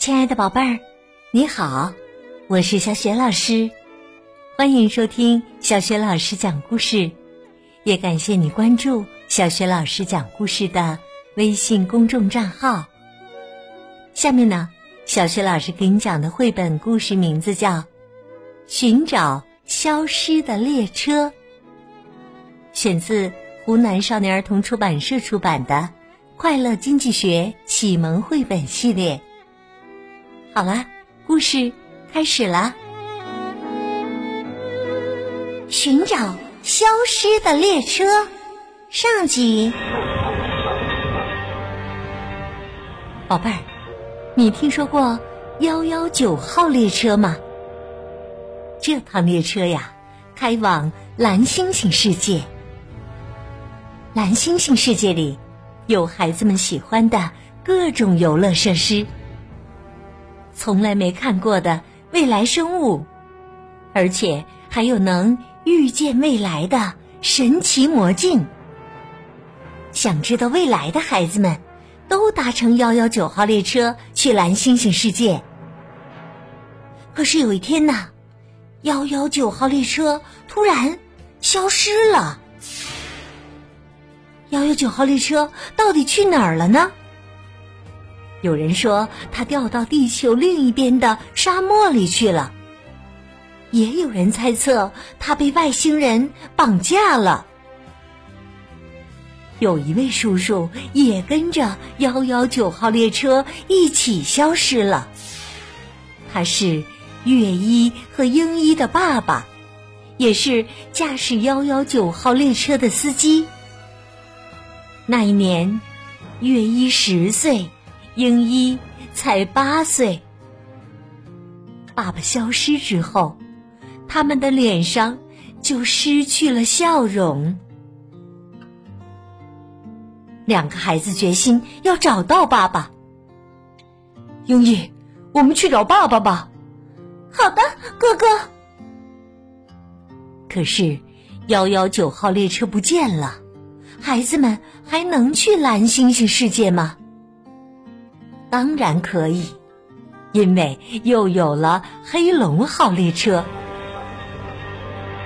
亲爱的宝贝儿，你好，我是小雪老师，欢迎收听小雪老师讲故事，也感谢你关注小雪老师讲故事的微信公众账号。下面呢，小雪老师给你讲的绘本故事名字叫《寻找消失的列车》，选自湖南少年儿童出版社出版的《快乐经济学启蒙绘本系列》。好了，故事开始了。寻找消失的列车，上集。宝贝儿，你听说过幺幺九号列车吗？这趟列车呀，开往蓝星星世界。蓝星星世界里，有孩子们喜欢的各种游乐设施。从来没看过的未来生物，而且还有能预见未来的神奇魔镜。想知道未来的孩子们，都搭乘幺幺九号列车去蓝星星世界。可是有一天呢，幺幺九号列车突然消失了。幺幺九号列车到底去哪儿了呢？有人说他掉到地球另一边的沙漠里去了，也有人猜测他被外星人绑架了。有一位叔叔也跟着幺幺九号列车一起消失了，他是月一和英一的爸爸，也是驾驶幺幺九号列车的司机。那一年，月一十岁。英一才八岁，爸爸消失之后，他们的脸上就失去了笑容。两个孩子决心要找到爸爸。英一，我们去找爸爸吧。好的，哥哥。可是幺幺九号列车不见了，孩子们还能去蓝星星世界吗？当然可以，因为又有了黑龙号列车。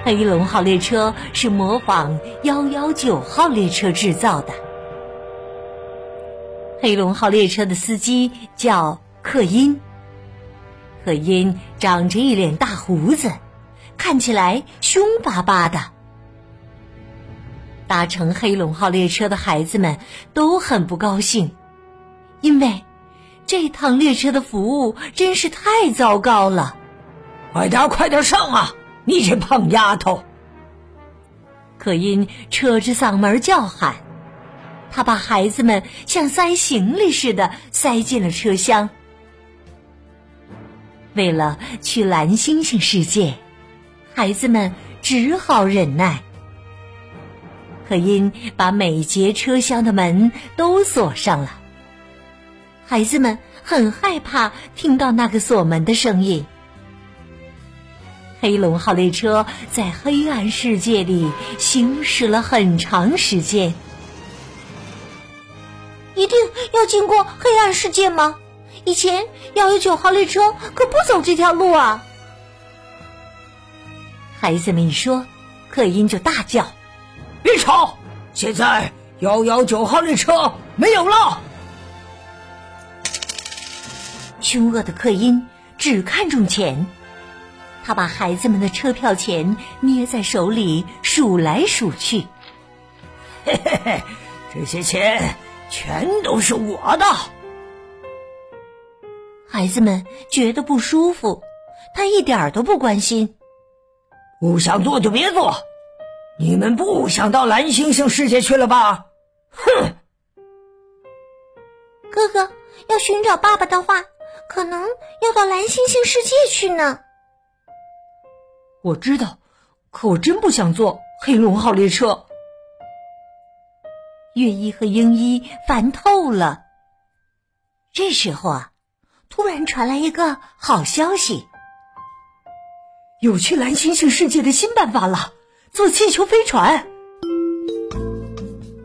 黑龙号列车是模仿幺幺九号列车制造的。黑龙号列车的司机叫克因，克因长着一脸大胡子，看起来凶巴巴的。搭乘黑龙号列车的孩子们都很不高兴，因为。这趟列车的服务真是太糟糕了！快点，快点上啊！你这胖丫头！可因扯着嗓门叫喊，他把孩子们像塞行李似的塞进了车厢。为了去蓝星星世界，孩子们只好忍耐。可因把每节车厢的门都锁上了。孩子们很害怕听到那个锁门的声音。黑龙号列车在黑暗世界里行驶了很长时间。一定要经过黑暗世界吗？以前幺幺九号列车可不走这条路啊！孩子们一说，克因就大叫：“别吵！现在幺幺九号列车没有了。”凶恶的克因只看重钱，他把孩子们的车票钱捏在手里数来数去。嘿嘿嘿，这些钱全都是我的。孩子们觉得不舒服，他一点都不关心。不想做就别做，你们不想到蓝星星世界去了吧？哼！哥哥要寻找爸爸的话。可能要到蓝星星世界去呢。我知道，可我真不想坐黑龙号列车。月一和英一烦透了。这时候啊，突然传来一个好消息：有去蓝星星世界的新办法了，坐气球飞船。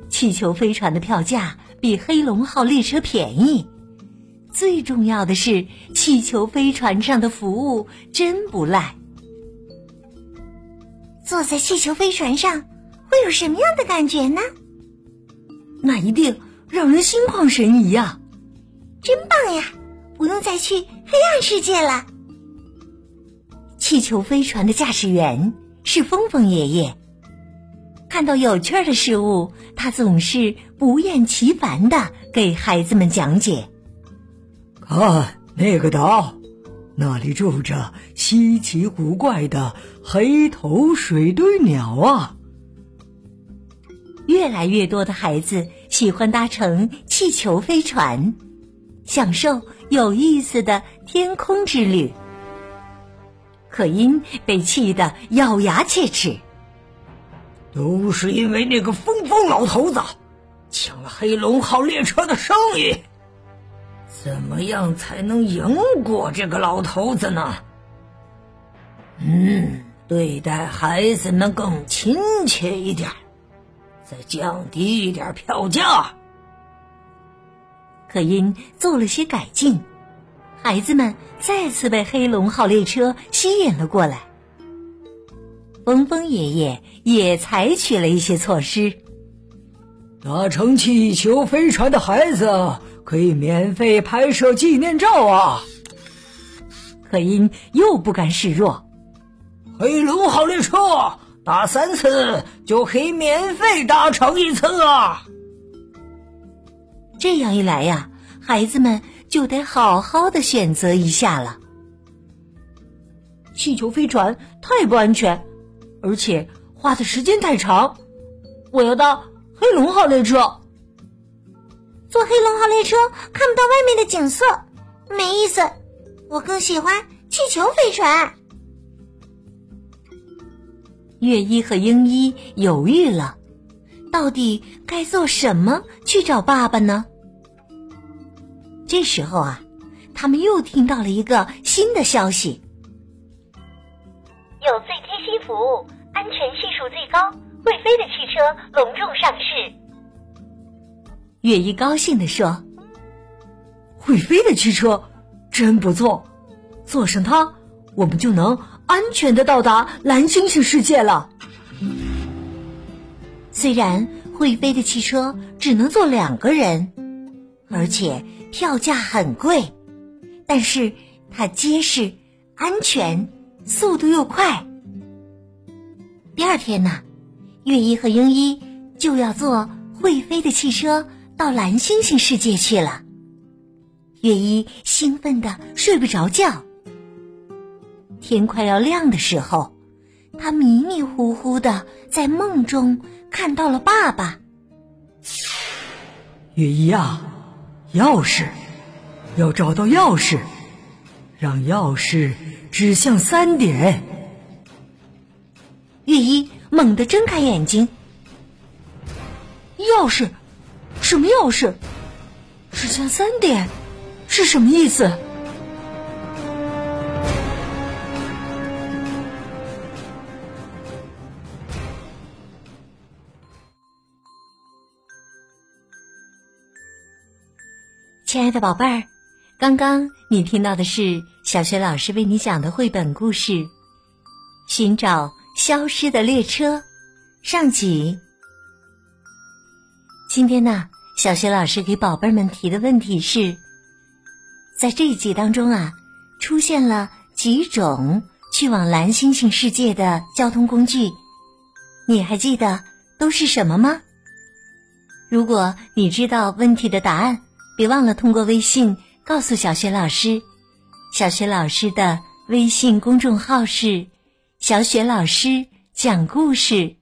气球飞船的票价比黑龙号列车便宜。最重要的是，气球飞船上的服务真不赖。坐在气球飞船上会有什么样的感觉呢？那一定让人心旷神怡呀！真棒呀，不用再去黑暗世界了。气球飞船的驾驶员是峰峰爷爷。看到有趣的事物，他总是不厌其烦的给孩子们讲解。看那个岛，那里住着稀奇古怪的黑头水堆鸟啊！越来越多的孩子喜欢搭乘气球飞船，享受有意思的天空之旅。可因被气得咬牙切齿。都是因为那个疯疯老头子抢了黑龙号列车的生意，怎么样才能赢过这个老头子呢？嗯，对待孩子们更亲切一点，再降低一点票价。可因做了些改进，孩子们再次被黑龙号列车吸引了过来。峰峰爷爷也采取了一些措施。搭乘气球飞船的孩子可以免费拍摄纪念照啊！可因又不甘示弱，黑龙号列车打三次就可以免费搭乘一次啊！这样一来呀，孩子们就得好好的选择一下了。气球飞船太不安全。而且花的时间太长，我要搭黑龙号列车。坐黑龙号列车看不到外面的景色，没意思。我更喜欢气球飞船。月一和英一犹豫了，到底该做什么去找爸爸呢？这时候啊，他们又听到了一个新的消息。有最贴心服务，安全系数最高，会飞的汽车隆重上市。月一高兴地说：“会飞的汽车真不错，坐上它，我们就能安全的到达蓝星星世界了。”虽然会飞的汽车只能坐两个人，而且票价很贵，但是它结实、安全。速度又快。第二天呢，月一和英一就要坐会飞的汽车到蓝星星世界去了。月一兴奋的睡不着觉。天快要亮的时候，他迷迷糊糊的在梦中看到了爸爸。月一啊，钥匙，要找到钥匙，让钥匙。指向三点，月一猛地睁开眼睛。钥匙？什么钥匙？指向三点是什么意思？亲爱的宝贝儿。刚刚你听到的是小学老师为你讲的绘本故事《寻找消失的列车》上集。今天呢，小学老师给宝贝们提的问题是：在这一集当中啊，出现了几种去往蓝星星世界的交通工具，你还记得都是什么吗？如果你知道问题的答案，别忘了通过微信。告诉小雪老师，小雪老师的微信公众号是“小雪老师讲故事”，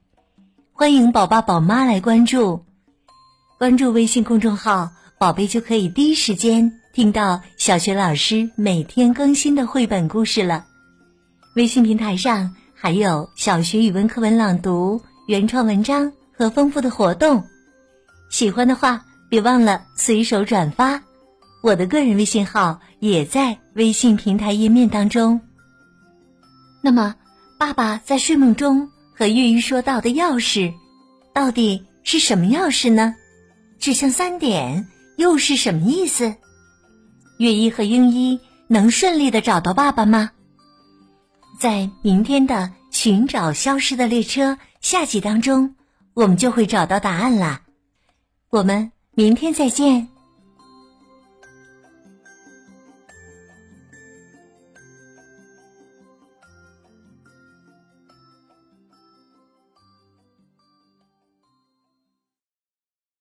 欢迎宝爸宝妈来关注。关注微信公众号，宝贝就可以第一时间听到小学老师每天更新的绘本故事了。微信平台上还有小学语文课文朗读、原创文章和丰富的活动，喜欢的话别忘了随手转发。我的个人微信号也在微信平台页面当中。那么，爸爸在睡梦中和月月说到的钥匙，到底是什么钥匙呢？指向三点又是什么意思？月一和英一能顺利的找到爸爸吗？在明天的寻找消失的列车下集当中，我们就会找到答案啦。我们明天再见。